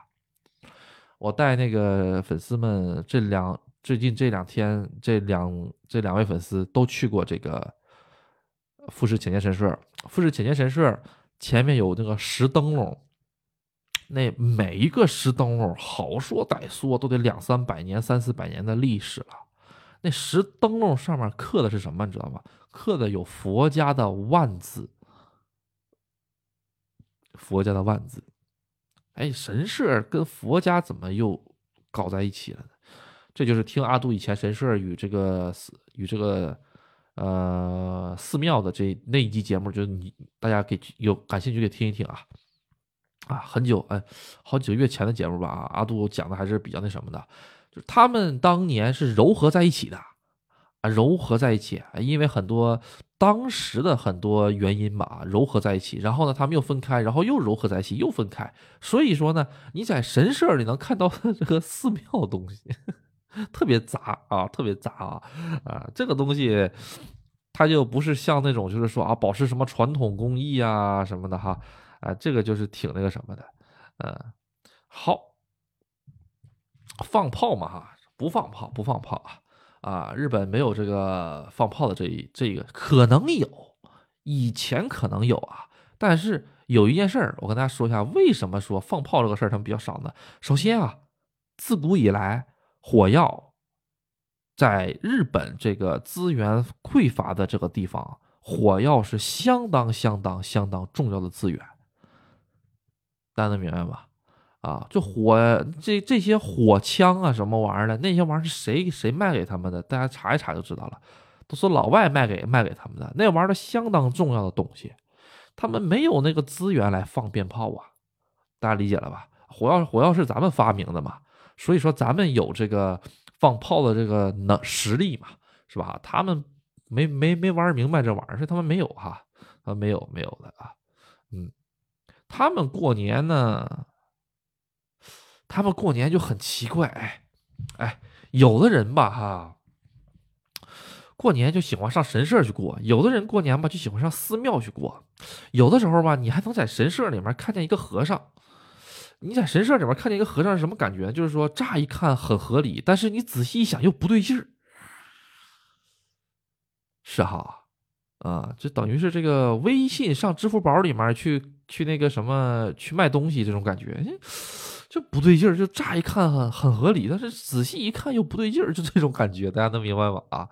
我带那个粉丝们，这两最近这两天，这两这两位粉丝都去过这个富士浅间神社。富士浅间神社前面有那个石灯笼，那每一个石灯笼好说歹说都得两三百年、三四百年的历史了。那石灯笼上面刻的是什么？你知道吗？刻的有佛家的万字，佛家的万字。哎，神社跟佛家怎么又搞在一起了呢？这就是听阿杜以前神社与这个与这个呃寺庙的这那一集节目，就是你大家给有感兴趣给听一听啊啊，很久哎，好几个月前的节目吧，阿杜讲的还是比较那什么的。就他们当年是糅合在一起的，啊，糅合在一起，因为很多当时的很多原因吧，糅合在一起，然后呢，他们又分开，然后又糅合在一起，又分开。所以说呢，你在神社里能看到这个寺庙东西，特别杂啊，特别杂啊，啊，这个东西它就不是像那种就是说啊，保持什么传统工艺啊什么的哈，啊，这个就是挺那个什么的，嗯，好。放炮嘛哈，不放炮，不放炮啊！啊，日本没有这个放炮的这一这个，可能有，以前可能有啊。但是有一件事儿，我跟大家说一下，为什么说放炮这个事儿他们比较少呢？首先啊，自古以来，火药在日本这个资源匮乏的这个地方，火药是相当相当相当重要的资源，大家能明白吧？啊，就火这这些火枪啊，什么玩意儿的，那些玩意儿是谁谁卖给他们的？大家查一查就知道了。都是老外卖给卖给他们的，那玩意儿相当重要的东西，他们没有那个资源来放鞭炮啊，大家理解了吧？火药火药是咱们发明的嘛，所以说咱们有这个放炮的这个能实力嘛，是吧？他们没没没玩明白这玩意儿，是他们没有哈，啊没有没有的啊，嗯，他们过年呢，他们过年就很奇怪，哎哎，有的人吧哈，过年就喜欢上神社去过，有的人过年吧就喜欢上寺庙去过，有的时候吧，你还能在神社里面看见一个和尚。你在神社里面看见一个和尚是什么感觉？就是说，乍一看很合理，但是你仔细一想又不对劲儿。是哈，啊，就等于是这个微信上支付宝里面去去那个什么去卖东西这种感觉，就不对劲儿。就乍一看很很合理，但是仔细一看又不对劲儿，就这种感觉，大家能明白吗？啊，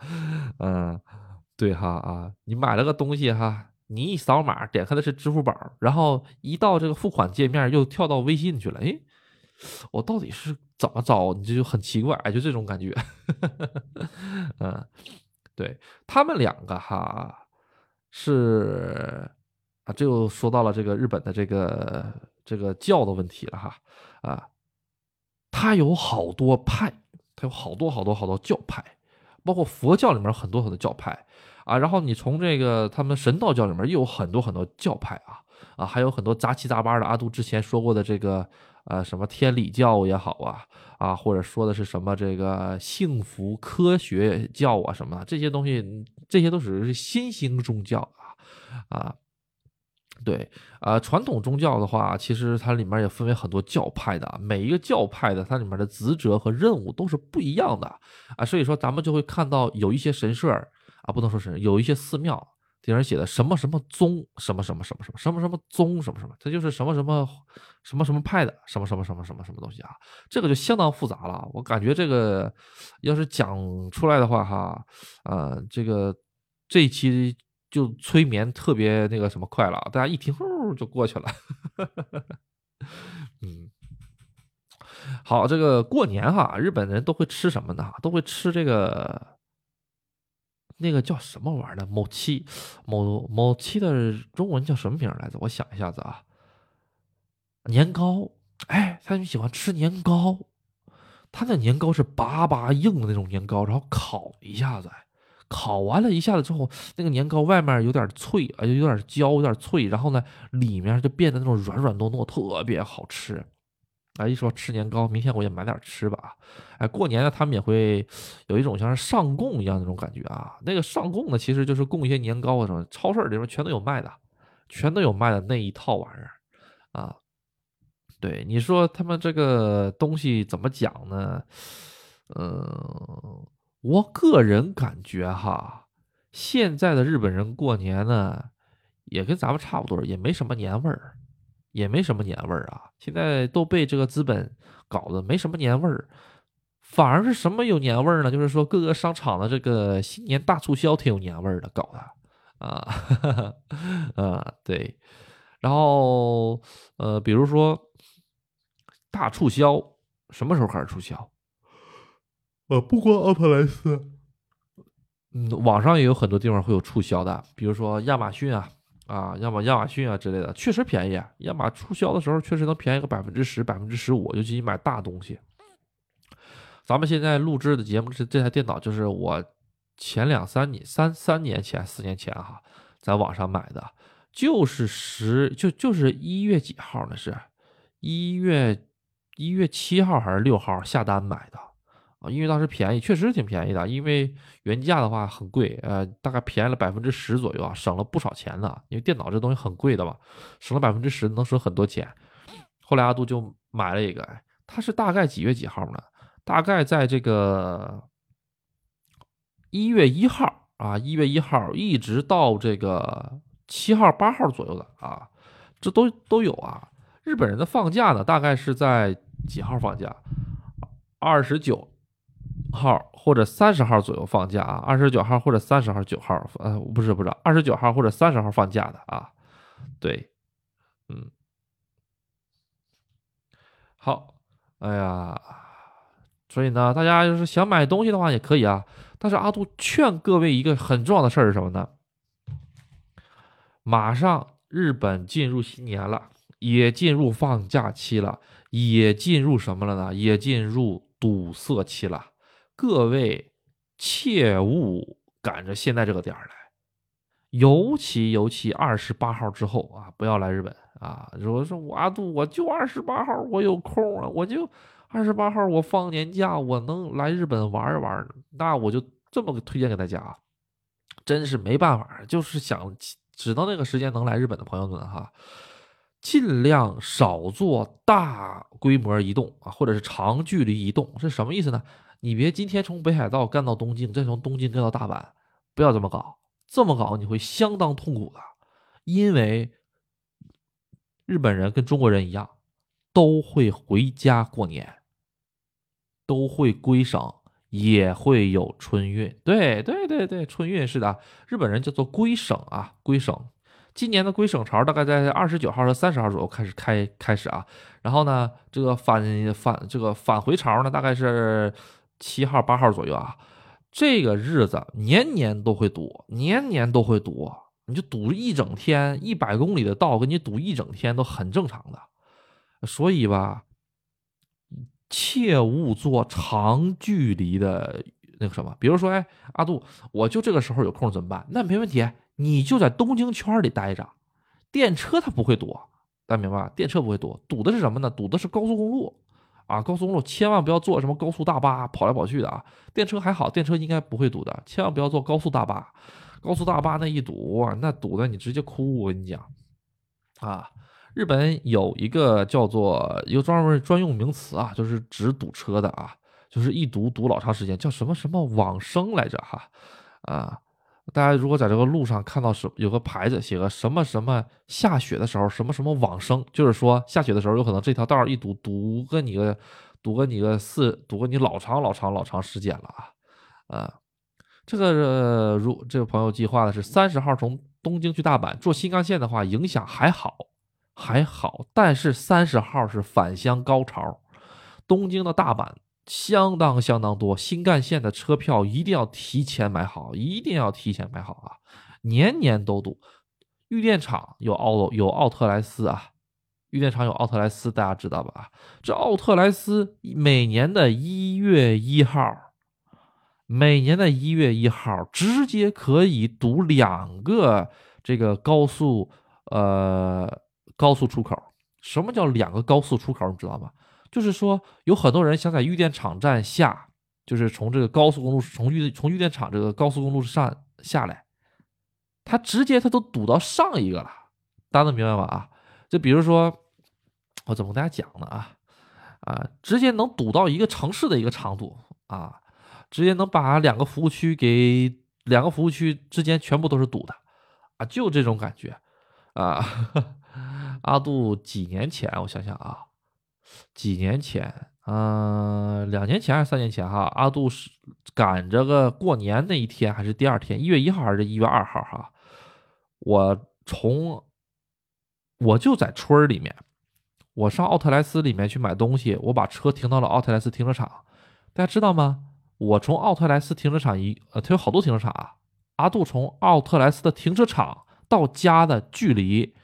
嗯，对哈啊，你买了个东西哈。你一扫码，点开的是支付宝，然后一到这个付款界面，又跳到微信去了。哎，我到底是怎么着？你这就很奇怪，就这种感觉。嗯，对他们两个哈是啊，这又说到了这个日本的这个这个教的问题了哈啊，他有好多派，他有好多好多好多教派，包括佛教里面很多很多教派。啊，然后你从这个他们神道教里面又有很多很多教派啊啊，还有很多杂七杂八的。阿杜之前说过的这个呃什么天理教也好啊啊，或者说的是什么这个幸福科学教啊什么的这些东西，这些都属于是新兴宗教啊啊，对啊，传统宗教的话，其实它里面也分为很多教派的，每一个教派的它里面的职责和任务都是不一样的啊，所以说咱们就会看到有一些神社。啊，不能说是有一些寺庙顶上写的什么什么宗，什么什么什么什么什么什么宗，什么什么，它就是什么什么什么什么派的什么什么什么什么什么东西啊，这个就相当复杂了。我感觉这个要是讲出来的话，哈，呃，这个这一期就催眠特别那个什么快了，大家一听呼就过去了。嗯，好，这个过年哈，日本人都会吃什么呢？都会吃这个。那个叫什么玩意儿的？某七，某某七的中文叫什么名来着？我想一下子啊，年糕。哎，他们喜欢吃年糕，他那年糕是巴巴硬的那种年糕，然后烤一下子，烤完了一下子之后，那个年糕外面有点脆，啊，有点焦，有点脆，然后呢，里面就变得那种软软糯糯，特别好吃。啊，一说吃年糕，明天我也买点吃吧。哎，过年呢，他们也会有一种像是上供一样那种感觉啊。那个上供呢，其实就是供一些年糕啊什么，超市里面全都有卖的，全都有卖的那一套玩意儿啊。对，你说他们这个东西怎么讲呢？嗯，我个人感觉哈，现在的日本人过年呢，也跟咱们差不多，也没什么年味儿。也没什么年味儿啊！现在都被这个资本搞得没什么年味儿，反而是什么有年味儿呢？就是说各个商场的这个新年大促销挺有年味儿的，搞的啊，啊对，然后呃，比如说大促销什么时候开始促销？呃，不光奥特莱斯，嗯，网上也有很多地方会有促销的，比如说亚马逊啊。啊，要么亚马逊啊之类的，确实便宜。亚马促销的时候，确实能便宜个百分之十、百分之十五，尤其你买大东西。咱们现在录制的节目是这台电脑，就是我前两三年、三三年前、四年前哈，在网上买的，就是十就就是一月几号呢？是一月一月七号还是六号下单买的？啊，因为当时便宜，确实挺便宜的。因为原价的话很贵，呃，大概便宜了百分之十左右啊，省了不少钱呢。因为电脑这东西很贵的嘛，省了百分之十能省很多钱。后来阿杜就买了一个，它是大概几月几号呢？大概在这个一月一号啊，一月一号一直到这个七号八号左右的啊，这都都有啊。日本人的放假呢，大概是在几号放假？二十九。号或者三十号左右放假啊，二十九号或者三十号九号，呃，不是不是，二十九号或者三十号放假的啊，对，嗯，好，哎呀，所以呢，大家就是想买东西的话也可以啊，但是阿杜劝各位一个很重要的事儿是什么呢？马上日本进入新年了，也进入放假期了，也进入什么了呢？也进入堵塞期了。各位切勿赶着现在这个点儿来，尤其尤其二十八号之后啊，不要来日本啊！如果说我阿杜我就二十八号我有空啊，我就二十八号我放年假，我能来日本玩一玩，那我就这么个推荐给大家啊！真是没办法，就是想只能那个时间能来日本的朋友们哈，尽量少做大规模移动啊，或者是长距离移动，是什么意思呢？你别今天从北海道干到东京，再从东京干到大阪，不要这么搞，这么搞你会相当痛苦的，因为日本人跟中国人一样，都会回家过年，都会归省，也会有春运。对对对对，春运是的，日本人叫做归省啊，归省。今年的归省潮大概在二十九号和三十号左右开始开开始啊，然后呢，这个返返这个返回潮呢，大概是。七号八号左右啊，这个日子年年都会堵，年年都会堵，你就堵一整天，一百公里的道给你堵一整天都很正常的。所以吧，切勿做长距离的那个什么，比如说，哎，阿杜，我就这个时候有空怎么办？那没问题，你就在东京圈里待着，电车它不会堵，大家明白？电车不会堵，堵的是什么呢？堵的是高速公路。啊，高速公路千万不要坐什么高速大巴跑来跑去的啊！电车还好，电车应该不会堵的，千万不要坐高速大巴。高速大巴那一堵，那堵的你直接哭！我跟你讲，啊，日本有一个叫做一个专门专用名词啊，就是指堵车的啊，就是一堵堵老长时间，叫什么什么往生来着哈，啊。大家如果在这个路上看到什有个牌子写个什么什么下雪的时候什么什么往生，就是说下雪的时候有可能这条道一堵堵个你个堵个你个四堵个你老长老长老长时间了啊啊！这个如这个朋友计划的是三十号从东京去大阪坐新干线的话，影响还好还好，但是三十号是返乡高潮，东京的大阪。相当相当多，新干线的车票一定要提前买好，一定要提前买好啊！年年都堵。玉电厂有奥有奥特莱斯啊，玉电厂有奥特莱斯，大家知道吧？这奥特莱斯每年的一月一号，每年的一月一号直接可以堵两个这个高速呃高速出口。什么叫两个高速出口？你知道吗？就是说，有很多人想在玉电厂站下，就是从这个高速公路，从玉从玉电厂这个高速公路上下来，他直接他都堵到上一个了，大家能明白吗？啊，就比如说，我怎么跟大家讲呢？啊啊，直接能堵到一个城市的一个长度啊，直接能把两个服务区给两个服务区之间全部都是堵的啊，就这种感觉啊。阿杜几年前，我想想啊。几年前，嗯，两年前还是三年前哈，阿杜是赶着个过年那一天还是第二天，一月一号还是一月二号哈，我从我就在村儿里面，我上奥特莱斯里面去买东西，我把车停到了奥特莱斯停车场，大家知道吗？我从奥特莱斯停车场一呃，它有好多停车场啊，阿杜从奥特莱斯的停车场到家的距离，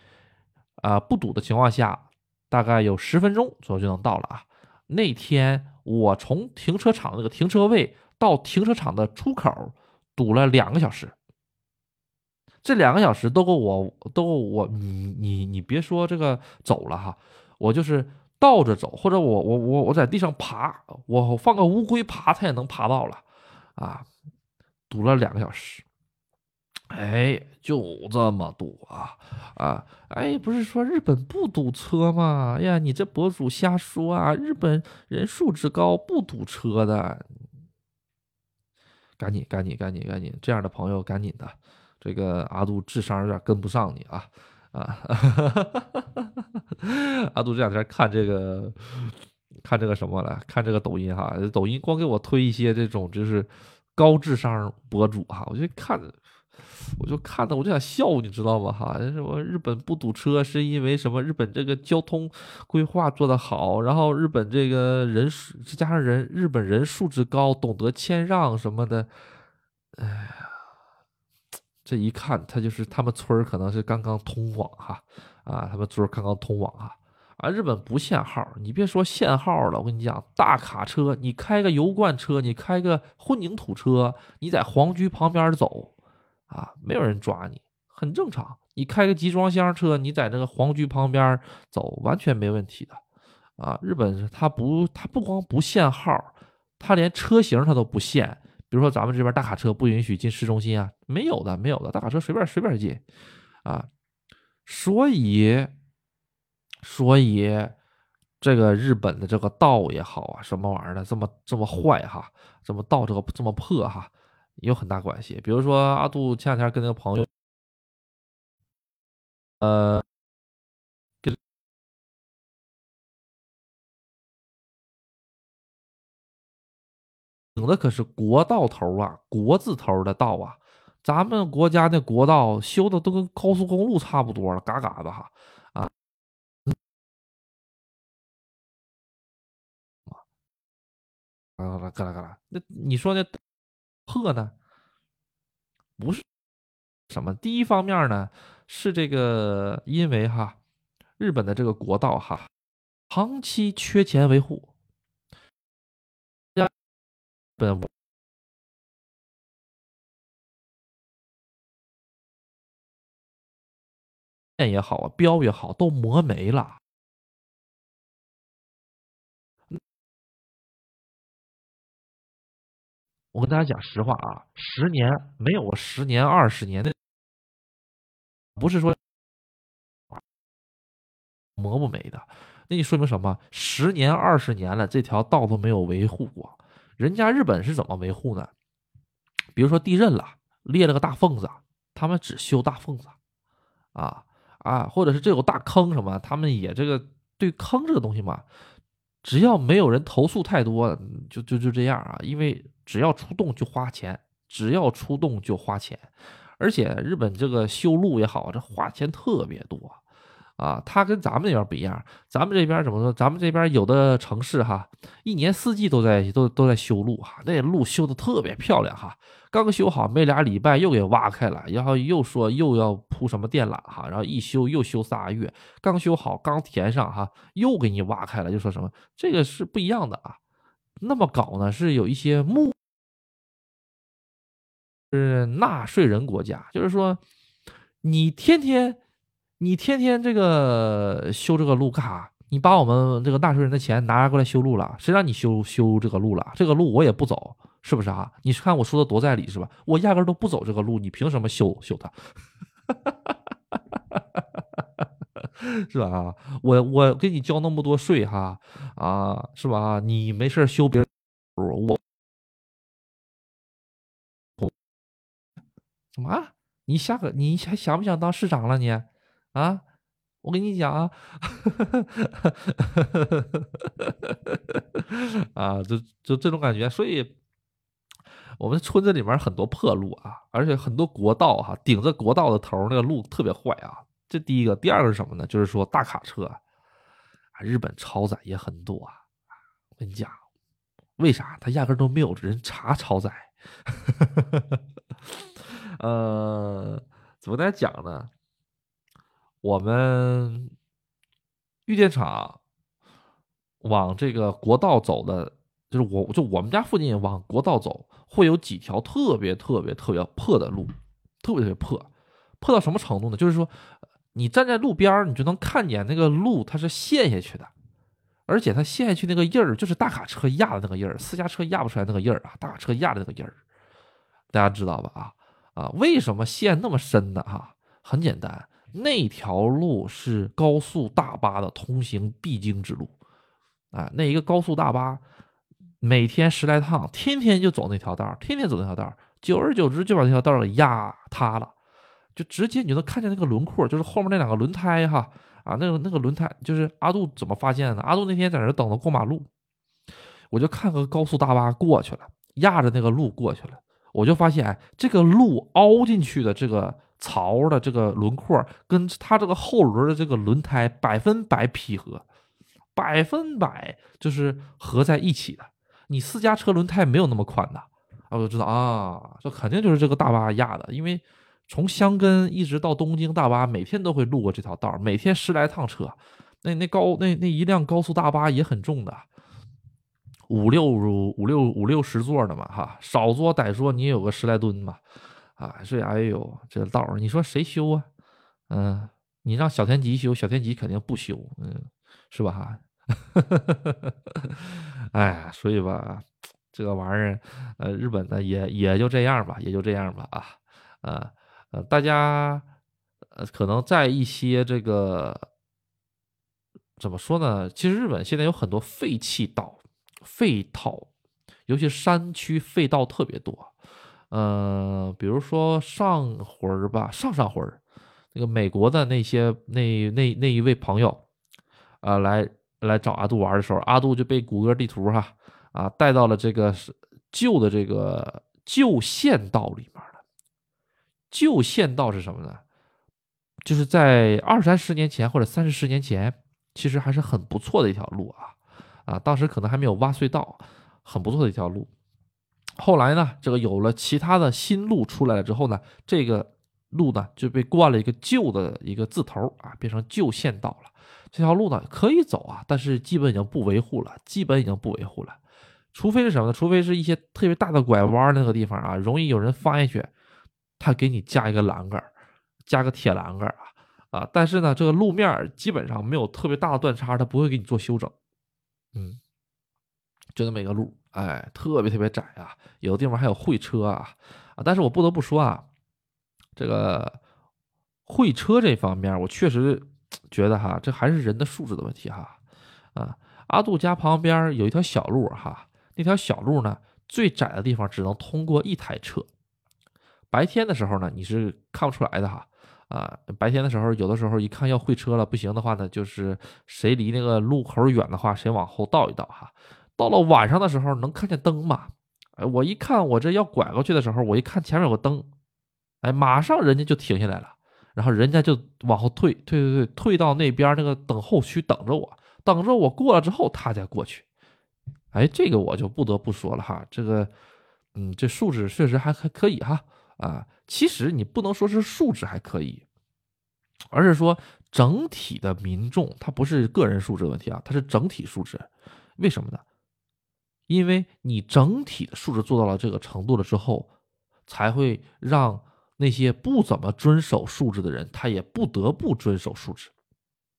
啊，不堵的情况下。大概有十分钟左右就能到了啊！那天我从停车场那个停车位到停车场的出口堵了两个小时，这两个小时都够我都够我你你你别说这个走了哈，我就是倒着走，或者我我我我在地上爬，我放个乌龟爬它也能爬到了啊！堵了两个小时。哎，就这么堵啊啊！哎，不是说日本不堵车吗？哎呀，你这博主瞎说啊！日本人素质高，不堵车的。赶紧，赶紧，赶紧，赶紧！这样的朋友赶紧的，这个阿杜智商有点跟不上你啊啊！阿杜这两天看这个，看这个什么了？看这个抖音哈，抖音光给我推一些这种就是高智商博主哈，我就看。我就看的，我就想笑，你知道吗？哈，什么日本不堵车是因为什么？日本这个交通规划做得好，然后日本这个人再加上人日本人素质高，懂得谦让什么的，哎呀，这一看他就是他们村儿可能是刚刚通网哈，啊，他们村儿刚刚通网哈，啊，日本不限号，你别说限号了，我跟你讲，大卡车，你开个油罐车，你开个混凝土车，你在皇居旁边走，啊，没有人抓你，很正常。你开个集装箱车，你在那个皇居旁边走，完全没问题的，啊，日本它不，它不光不限号，它连车型它都不限。比如说咱们这边大卡车不允许进市中心啊，没有的，没有的，大卡车随便随便进，啊，所以，所以这个日本的这个道也好啊，什么玩意儿的这么这么坏哈，这么道这个这么破哈，有很大关系。比如说阿杜前两天跟那个朋友。呃，顶的可是国道头啊，国字头的道啊，咱们国家那国道修的都跟高速公路差不多了，嘎嘎的哈啊，啊啦嘎啦嘎啦，那你说那破呢？不是什么？第一方面呢？是这个，因为哈，日本的这个国道哈，长期缺钱维护，本线也好啊，标也好，都磨没了。我跟大家讲实话啊，十年没有十年二十年的。不是说磨不没的，那你说明什么？十年二十年了，这条道都没有维护过。人家日本是怎么维护呢？比如说地震了，裂了个大缝子，他们只修大缝子，啊啊，或者是这有大坑什么，他们也这个对坑这个东西嘛，只要没有人投诉太多，就就就这样啊。因为只要出动就花钱，只要出动就花钱。而且日本这个修路也好，这花钱特别多，啊，它跟咱们那边不一样。咱们这边怎么说？咱们这边有的城市哈，一年四季都在都都在修路哈，那路修的特别漂亮哈。刚修好没俩礼拜又给挖开了，然后又说又要铺什么电缆哈，然后一修又修仨月。刚修好刚填上哈，又给你挖开了，就说什么这个是不一样的啊。那么搞呢，是有一些木。是纳税人国家，就是说，你天天，你天天这个修这个路干啥？你把我们这个纳税人的钱拿过来修路了，谁让你修修这个路了？这个路我也不走，是不是啊？你看我说的多在理是吧？我压根都不走这个路，你凭什么修修它？是吧？我我给你交那么多税哈啊，是吧？你没事修别人路，我。什么？你下个你还想不想当市长了？你啊，我跟你讲啊，啊，就就这种感觉。所以，我们村子里面很多破路啊，而且很多国道哈，顶着国道的头那个路特别坏啊。这第一个，第二个是什么呢？就是说大卡车啊，日本超载也很多啊。我跟你讲，为啥？他压根都没有人查超载。呃，怎么来讲呢？我们玉电厂往这个国道走的，就是我就我们家附近往国道走，会有几条特别特别特别破的路，特别特别破，破到什么程度呢？就是说，你站在路边你就能看见那个路它是陷下去的，而且它陷下去那个印儿，就是大卡车压的那个印儿，私家车压不出来那个印儿啊，大卡车压的那个印儿，大家知道吧？啊。啊，为什么陷那么深呢？哈，很简单，那条路是高速大巴的通行必经之路，啊，那一个高速大巴每天十来趟，天天就走那条道天天走那条道久而久之就把那条道给压塌了，就直接你就能看见那个轮廓，就是后面那两个轮胎哈，啊，那个那个轮胎就是阿杜怎么发现的？阿杜那天在那等着过马路，我就看个高速大巴过去了，压着那个路过去了。我就发现，这个路凹进去的这个槽的这个轮廓，跟它这个后轮的这个轮胎百分百匹合，百分百就是合在一起的。你私家车轮胎没有那么宽的啊，我就知道啊，这肯定就是这个大巴压的，因为从香根一直到东京，大巴每天都会路过这条道，每天十来趟车，那那高那那一辆高速大巴也很重的，五六五六五六十座的嘛，哈，少说歹说你也有个十来吨嘛，啊，所以哎呦，这道你说谁修啊？嗯，你让小天吉修，小天吉肯定不修，嗯，是吧？哈，哎，所以吧。这个玩意儿，呃，日本呢也也就这样吧，也就这样吧啊，呃呃，大家呃可能在一些这个怎么说呢？其实日本现在有很多废弃道、废道，尤其山区废道特别多。呃，比如说上回儿吧，上上回儿，那个美国的那些那那那一位朋友啊，来来找阿杜玩的时候，阿杜就被谷歌地图哈。啊，带到了这个旧的这个旧县道里面了。旧县道是什么呢？就是在二三十年前或者三四十年前，其实还是很不错的一条路啊啊，当时可能还没有挖隧道，很不错的一条路。后来呢，这个有了其他的新路出来了之后呢，这个路呢就被冠了一个旧的一个字头啊，变成旧县道了。这条路呢可以走啊，但是基本已经不维护了，基本已经不维护了。除非是什么呢？除非是一些特别大的拐弯那个地方啊，容易有人翻下去，他给你加一个栏杆加个铁栏杆啊啊！但是呢，这个路面基本上没有特别大的断差，他不会给你做修整。嗯，就那么一个路，哎，特别特别窄啊，有的地方还有会车啊啊！但是我不得不说啊，这个会车这方面，我确实觉得哈，这还是人的素质的问题哈啊！阿杜家旁边有一条小路哈。那条小路呢，最窄的地方只能通过一台车。白天的时候呢，你是看不出来的哈。啊，白天的时候，有的时候一看要会车了，不行的话呢，就是谁离那个路口远的话，谁往后倒一倒哈。到了晚上的时候，能看见灯吗？哎，我一看，我这要拐过去的时候，我一看前面有个灯，哎，马上人家就停下来了，然后人家就往后退，退退退，退到那边那个等候区等着我，等着我过了之后，他再过去。哎，这个我就不得不说了哈，这个，嗯，这素质确实还还可以哈啊。其实你不能说是素质还可以，而是说整体的民众，他不是个人素质问题啊，他是整体素质。为什么呢？因为你整体的素质做到了这个程度了之后，才会让那些不怎么遵守素质的人，他也不得不遵守素质。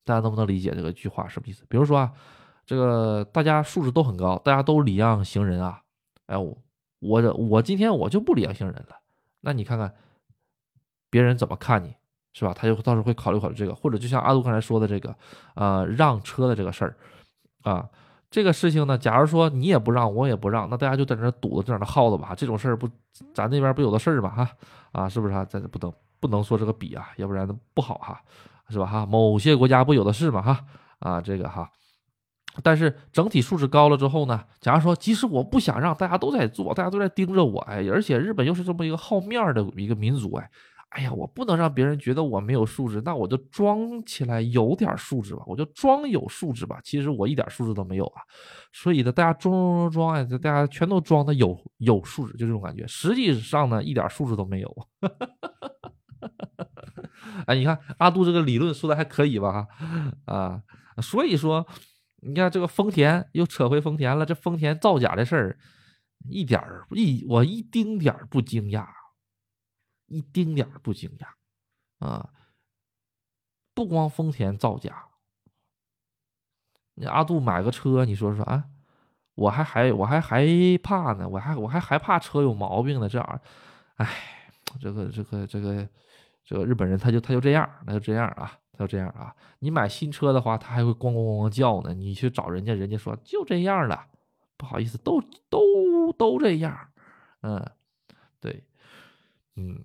大家能不能理解这个句话什么意思？比如说啊。这个大家素质都很高，大家都礼让行人啊！哎，我我我今天我就不礼让行人了，那你看看别人怎么看你，是吧？他就到时候会考虑考虑这个，或者就像阿杜刚才说的这个，呃，让车的这个事儿啊，这个事情呢，假如说你也不让，我也不让，那大家就在那堵着，在那耗着吧。这种事儿不，咱那边不有的事儿吗？哈啊，是不是啊？咱不能不能说这个比啊，要不然不好哈，是吧？哈，某些国家不有的是吗？哈啊，这个哈。但是整体素质高了之后呢？假如说，即使我不想让大家都在做，大家都在盯着我，哎，而且日本又是这么一个好面的一个民族，哎，哎呀，我不能让别人觉得我没有素质，那我就装起来有点素质吧，我就装有素质吧。其实我一点素质都没有啊，所以呢，大家装装装哎，大家全都装的有有素质，就这种感觉。实际上呢，一点素质都没有。哎，你看阿杜这个理论说的还可以吧？啊，所以说。你看这个丰田又扯回丰田了，这丰田造假的事儿，一点儿一我一丁点儿不惊讶，一丁点儿不惊讶啊！不光丰田造假，你阿杜买个车，你说说啊，我还还我还害怕呢，我还我还害怕车有毛病呢，这样，哎，这个这个这个这个日本人他就他就这样，那就这样啊。他就这样啊！你买新车的话，他还会咣咣咣叫呢。你去找人家，人家说就这样了，不好意思，都都都这样。嗯，对，嗯，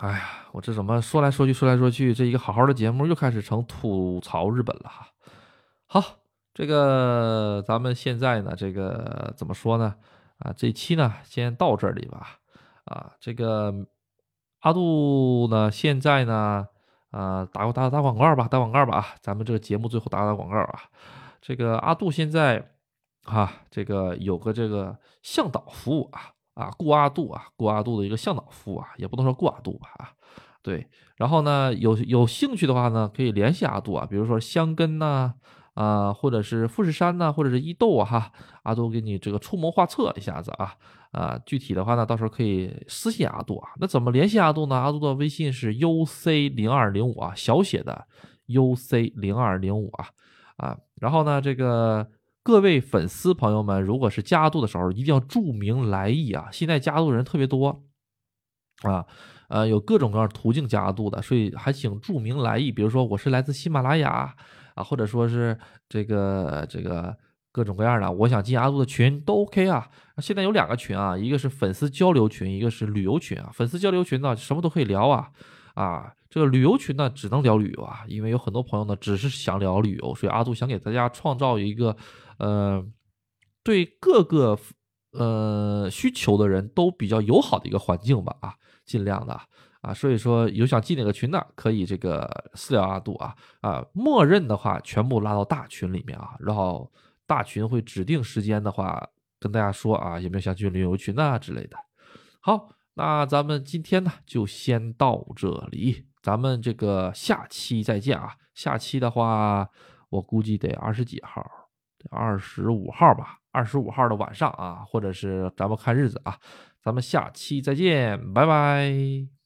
哎呀，我这怎么说来说去说来说去，这一个好好的节目又开始成吐槽日本了哈。好，这个咱们现在呢，这个怎么说呢？啊，这期呢先到这里吧。啊，这个阿杜呢，现在呢。啊，打个打打广告吧，打广告吧啊！咱们这个节目最后打打广告啊。这个阿杜现在啊，这个有个这个向导服务啊啊，顾阿杜啊，顾阿杜的一个向导服务啊，也不能说顾阿杜吧啊，对。然后呢，有有兴趣的话呢，可以联系阿杜啊，比如说香根呐，啊，或者是富士山呐，或者是伊豆啊，哈，阿杜给你这个出谋划策一下子啊，啊，具体的话呢，到时候可以私信阿杜啊。那怎么联系阿杜呢？阿杜的微信是 uc 零二零五啊，小写的 uc 零二零五啊，啊，然后呢，这个各位粉丝朋友们，如果是加阿杜的时候，一定要注明来意啊，现在加阿杜人特别多啊。呃，有各种各样途径加度的，所以还请注明来意，比如说我是来自喜马拉雅啊，或者说是这个这个各种各样的，我想进阿杜的群都 OK 啊。现在有两个群啊，一个是粉丝交流群，一个是旅游群啊。粉丝交流群呢，什么都可以聊啊啊。这个旅游群呢，只能聊旅游啊，因为有很多朋友呢，只是想聊旅游，所以阿杜想给大家创造一个呃，对各个呃需求的人都比较友好的一个环境吧啊。尽量的啊，所以说有想进哪个群的，可以这个私聊阿杜啊啊，默认的话全部拉到大群里面啊，然后大群会指定时间的话跟大家说啊，有没有想进旅游群啊之类的。好，那咱们今天呢就先到这里，咱们这个下期再见啊。下期的话，我估计得二十几号，二十五号吧，二十五号的晚上啊，或者是咱们看日子啊。咱们下期再见，拜拜。